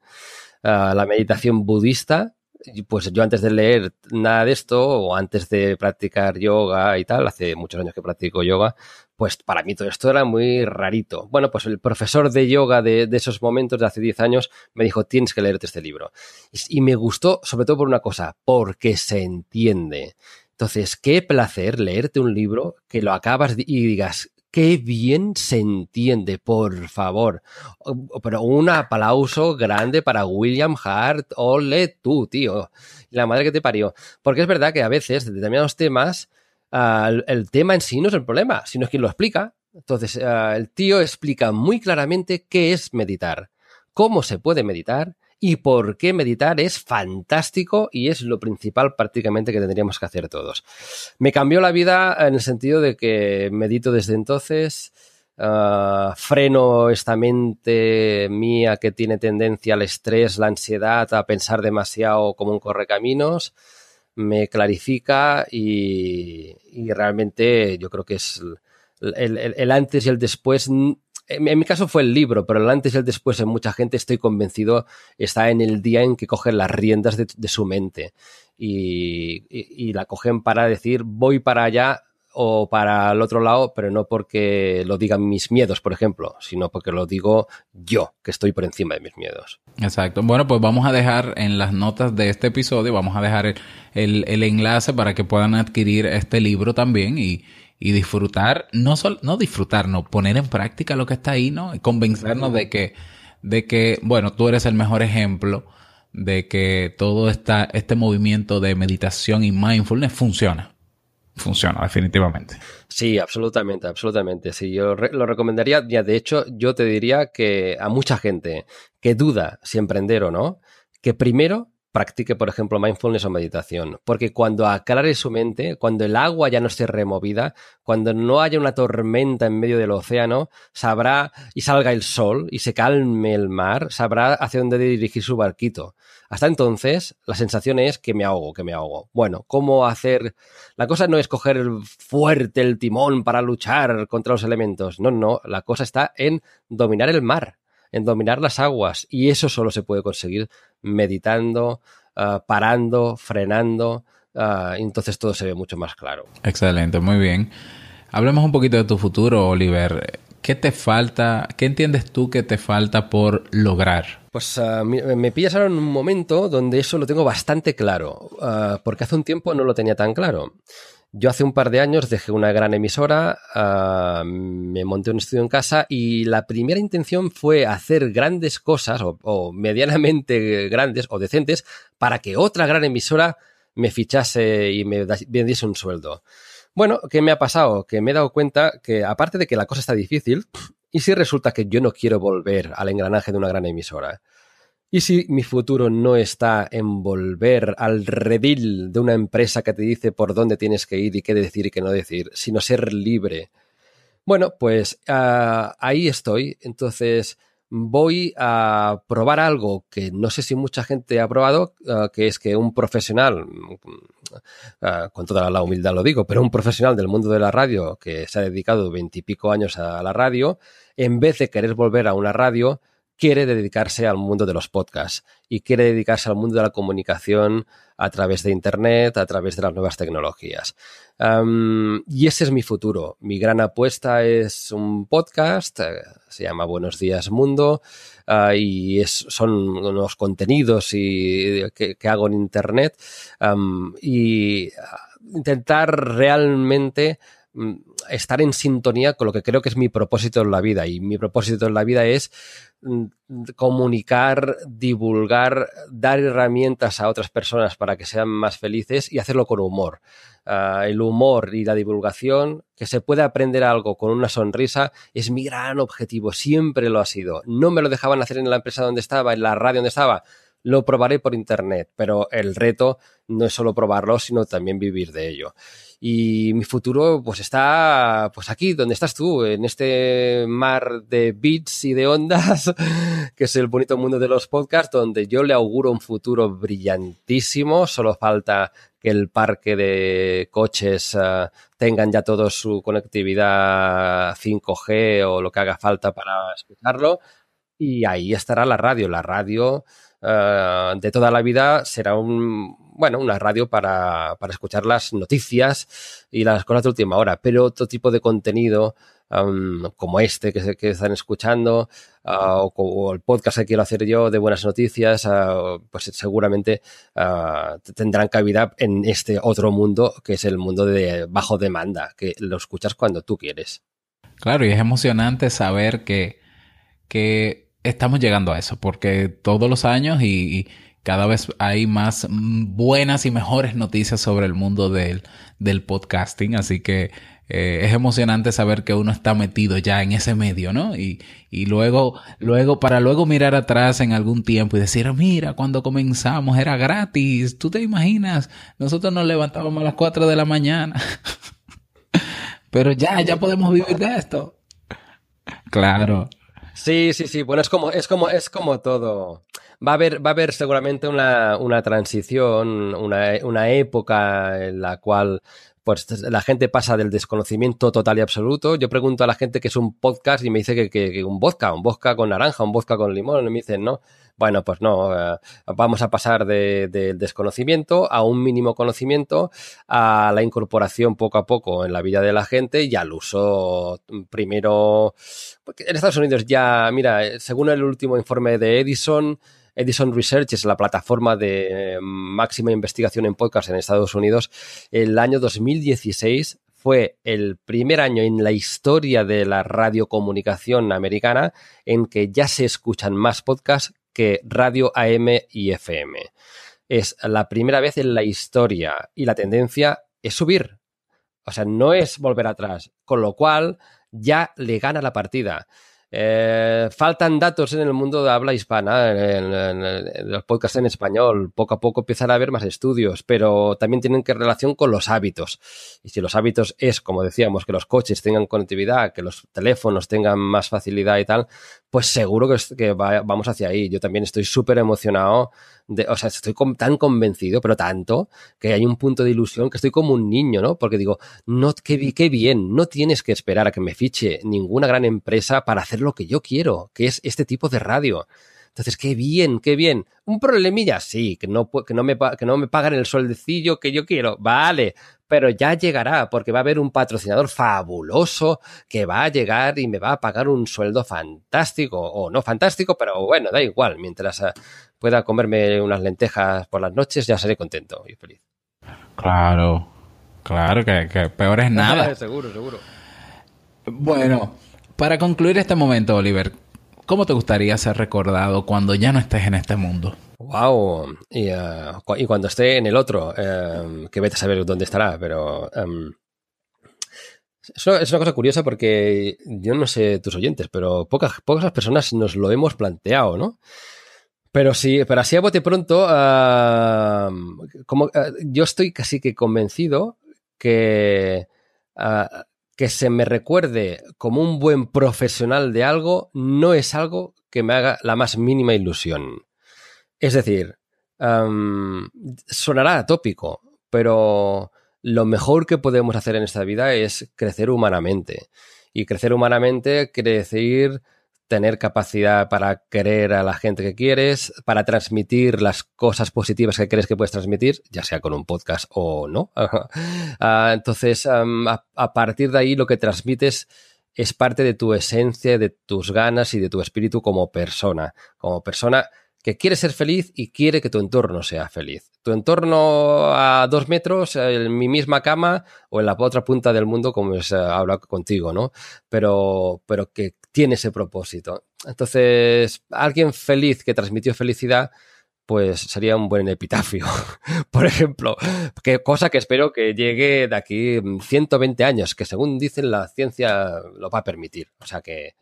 uh, la meditación budista, pues yo antes de leer nada de esto o antes de practicar yoga y tal, hace muchos años que practico yoga, pues para mí todo esto era muy rarito. Bueno, pues el profesor de yoga de, de esos momentos de hace 10 años me dijo, tienes que leerte este libro. Y, y me gustó sobre todo por una cosa, porque se entiende. Entonces, qué placer leerte un libro que lo acabas y digas, qué bien se entiende, por favor. Pero un aplauso grande para William Hart. Ole tú, tío. La madre que te parió. Porque es verdad que a veces, de determinados temas, uh, el tema en sí no es el problema, sino es quien lo explica. Entonces, uh, el tío explica muy claramente qué es meditar, cómo se puede meditar y por qué meditar es fantástico y es lo principal prácticamente que tendríamos que hacer todos. Me cambió la vida en el sentido de que medito desde entonces, uh, freno esta mente mía que tiene tendencia al estrés, la ansiedad, a pensar demasiado como un correcaminos, me clarifica y, realmente yo creo que es el antes y el después en, mi caso fue el libro, pero el antes y el después en mucha gente estoy convencido está en el día en que cogen las riendas de, su mente y, la cogen para decir voy para allá o para el otro lado, pero no porque lo digan mis miedos, por ejemplo, sino porque lo digo yo, que estoy por encima de mis miedos. Exacto. Bueno, pues vamos a dejar en las notas de este episodio, vamos a dejar el, el, el enlace para que puedan adquirir este libro también y y disfrutar, no solo, no disfrutar, no, poner en práctica lo que está ahí, ¿no? Y convencernos de que, de que, bueno, tú eres el mejor ejemplo de que todo esta, este movimiento de meditación y mindfulness funciona. Funciona, definitivamente. Sí, absolutamente, absolutamente. Sí, yo lo recomendaría. Ya, de hecho, yo te diría que a mucha gente que duda si emprender o no, que primero practique, por ejemplo, mindfulness o meditación. Porque cuando aclare su mente, cuando el agua ya no esté removida, cuando no haya una tormenta en medio del océano, sabrá y salga el sol y se calme el mar, sabrá hacia dónde dirigir su barquito. Hasta entonces, la sensación es que me ahogo, que me ahogo. Bueno, ¿cómo hacer? La cosa no es coger fuerte el timón para luchar contra los elementos. No, no, la cosa está en dominar el mar en dominar las aguas y eso solo se puede conseguir meditando, ah, parando, frenando, uh, entonces todo se ve mucho más claro. Excelente, muy bien. Hablemos un poquito de tu futuro, Oliver. ¿Qué te falta? ¿Qué entiendes tú que te falta por lograr? Pues uh, me, pillas ahora en un momento donde eso lo tengo bastante claro, porque hace un tiempo no lo tenía tan claro. Yo hace un par de años dejé una gran emisora, ah, me monté un estudio en casa y la primera intención fue hacer grandes cosas o, medianamente grandes o decentes para que otra gran emisora me fichase y me, diese un sueldo. Bueno, ¿qué me ha pasado? Que me he dado cuenta que aparte de que la cosa está difícil, y si resulta que yo no quiero volver al engranaje de una gran emisora, ¿Y si mi futuro no está en volver al redil de una empresa que te dice por dónde tienes que ir y qué decir y qué no decir, sino ser libre? Bueno, pues ah, ahí estoy. Entonces voy a probar algo que no sé si mucha gente ha probado, ah, que es que un profesional, ah, con toda la humildad lo digo, pero un profesional del mundo de la radio que se ha dedicado veintipico años a la radio, en vez de querer volver a una radio, quiere dedicarse al mundo de los podcasts y quiere dedicarse al mundo de la comunicación a través de Internet, a través de las nuevas tecnologías. y ese es mi futuro. Mi gran apuesta es un podcast, eh, se llama Buenos Días Mundo, ah, y es, son unos contenidos y, que, hago en Internet y ah, intentar realmente estar en sintonía con lo que creo que es mi propósito en la vida. Y mi propósito en la vida es Mm, comunicar, divulgar, dar herramientas a otras personas para que sean más felices y hacerlo con humor. Ah, el humor y la divulgación, que se puede aprender algo con una sonrisa, es mi gran objetivo, siempre lo ha sido. No me lo dejaban hacer en la empresa donde estaba, en la radio donde estaba, lo probaré por internet, pero el reto no es solo probarlo, sino también vivir de ello. Y mi futuro, pues está, pues aquí, donde estás tú, en este mar de bits y de ondas, que es el bonito mundo de los podcasts, donde yo le auguro un futuro brillantísimo. Solo falta que el parque de coches uh, tengan ya toda su conectividad 5G o lo que haga falta para escucharlo. Y ahí estará la radio. La radio uh, de toda la vida será un, bueno, una radio para, para, escuchar las noticias y las cosas de última hora, pero otro tipo de contenido como este que, están escuchando ah, o, el podcast que quiero hacer yo de buenas noticias, uh, pues seguramente uh, tendrán cabida en este otro mundo que es el mundo de bajo demanda, que lo escuchas cuando tú quieres. Claro, y es emocionante saber que, que estamos llegando a eso, porque todos los años y cada vez hay más buenas y mejores noticias sobre el mundo del, podcasting, así que eh, es emocionante saber que uno está metido ya en ese medio, ¿no? Y, y luego, luego, para luego mirar atrás en algún tiempo y decir, mira, cuando comenzamos era gratis, tú te imaginas, nosotros nos levantábamos a las 4 de la mañana, pero ya, ya podemos vivir de esto. Claro. Sí, sí, sí. Bueno, es como, es como, es como todo. Va a haber, va a haber seguramente una, una transición, una, una época en la cual pues la gente pasa del desconocimiento total y absoluto. Yo pregunto a la gente que es un podcast y me dice que, que, un vodka, un vodka con naranja, un vodka con limón, y me dicen, no. Bueno, pues no, eh, vamos a pasar del de desconocimiento a un mínimo conocimiento, a la incorporación poco a poco en la vida de la gente y al uso primero. En Estados Unidos ya, mira, según el último informe de Edison, Edison Research es la plataforma de eh, máxima investigación en podcast en Estados Unidos. El año 2016 fue el primer año en la historia de la radiocomunicación americana en que ya se escuchan más podcasts que radio AM y FM. Es la primera vez en la historia y la tendencia es subir. O sea, no es volver atrás. Con lo cual, ya le gana la partida. Eh, faltan datos en el mundo de habla hispana, en, los podcasts en español. Poco a poco empiezan a haber más estudios, pero también tienen que relación con los hábitos. Y si los hábitos es, como decíamos, que los coches tengan conectividad, que los teléfonos tengan más facilidad y tal, pues seguro que, vamos hacia ahí. Yo también estoy súper emocionado, de, o sea, estoy tan convencido, pero tanto, que hay un punto de ilusión que estoy como un niño, ¿no? Porque digo, no, qué, bien, no tienes que esperar a que me fiche ninguna gran empresa para hacer lo que yo quiero, que es este tipo de radio. Entonces, qué bien, qué bien. Un problemilla, sí, que no, que no, me, que no me pagan el sueldecillo que yo quiero. Vale, pero ya llegará porque va a haber un patrocinador fabuloso que va a llegar y me va a pagar un sueldo fantástico o no fantástico, pero bueno, da igual. Mientras eh, pueda comerme unas lentejas por las noches, ya seré contento y feliz. Claro, claro, que, que peor es nada. seguro, seguro. Bueno, para concluir este momento, Oliver, ¿Cómo te gustaría ser recordado cuando ya no estés en este mundo? Wow. Y, eh, cuando esté en el otro, eh, que vete a saber dónde estará, pero em, es, una, cosa curiosa porque yo no sé tus oyentes, pero pocas, pocas personas nos lo hemos planteado, ¿no? Pero sí, pero así a bote pronto, como, eh, yo estoy casi que convencido que que se me recuerde como un buen profesional de algo no es algo que me haga la más mínima ilusión. Es decir, sonará atópico, pero lo mejor que podemos hacer en esta vida es crecer humanamente. Y crecer humanamente quiere decir tener capacidad para querer a la gente que quieres, para transmitir las cosas positivas que crees que puedes transmitir, ya sea con un podcast o no. Ah, entonces, a, partir de ahí lo que transmites es parte de tu esencia, de tus ganas y de tu espíritu como persona, como persona que quiere ser feliz y quiere que tu entorno sea feliz. Tu entorno a dos metros, en mi misma cama o en la otra punta del mundo, como es hablar contigo, ¿no? Pero, pero que tiene ese propósito. Entonces, alguien feliz que transmitió felicidad, pues sería un buen epitafio, por ejemplo. Que, cosa que espero que llegue de aquí 120 años, que según dicen la ciencia lo va a permitir. O sea que...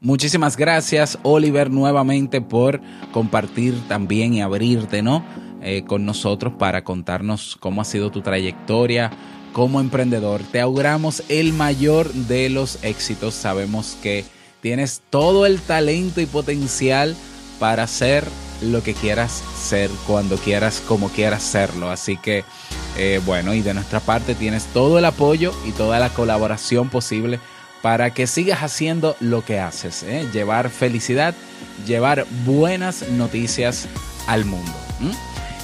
Muchísimas gracias, Oliver, nuevamente por compartir también y abrirte, ¿no? Eh, con nosotros para contarnos cómo ha sido tu trayectoria, como emprendedor. Te auguramos el mayor de los éxitos. Sabemos que tienes todo el talento y potencial para ser lo que quieras ser, cuando quieras, como quieras serlo. Así que, eh, bueno, y de nuestra parte tienes todo el apoyo y toda la colaboración posible para que sigas haciendo lo que haces, ¿eh? llevar felicidad, llevar buenas noticias al mundo.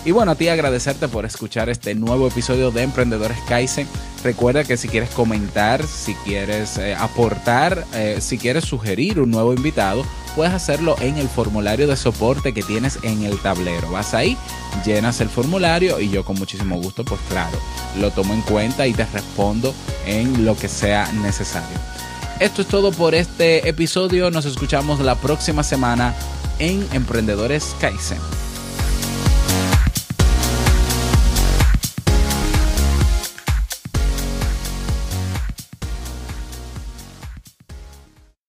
Y bueno, a ti agradecerte por escuchar este nuevo episodio de Emprendedores Kaizen. Recuerda que si quieres comentar, si quieres eh, aportar, eh, si quieres sugerir un nuevo invitado, puedes hacerlo en el formulario de soporte que tienes en el tablero. Vas ahí, llenas el formulario y yo con muchísimo gusto, pues claro, lo tomo en cuenta y te respondo en lo que sea necesario. Esto es todo por este episodio. Nos escuchamos la próxima semana en Emprendedores Kaizen.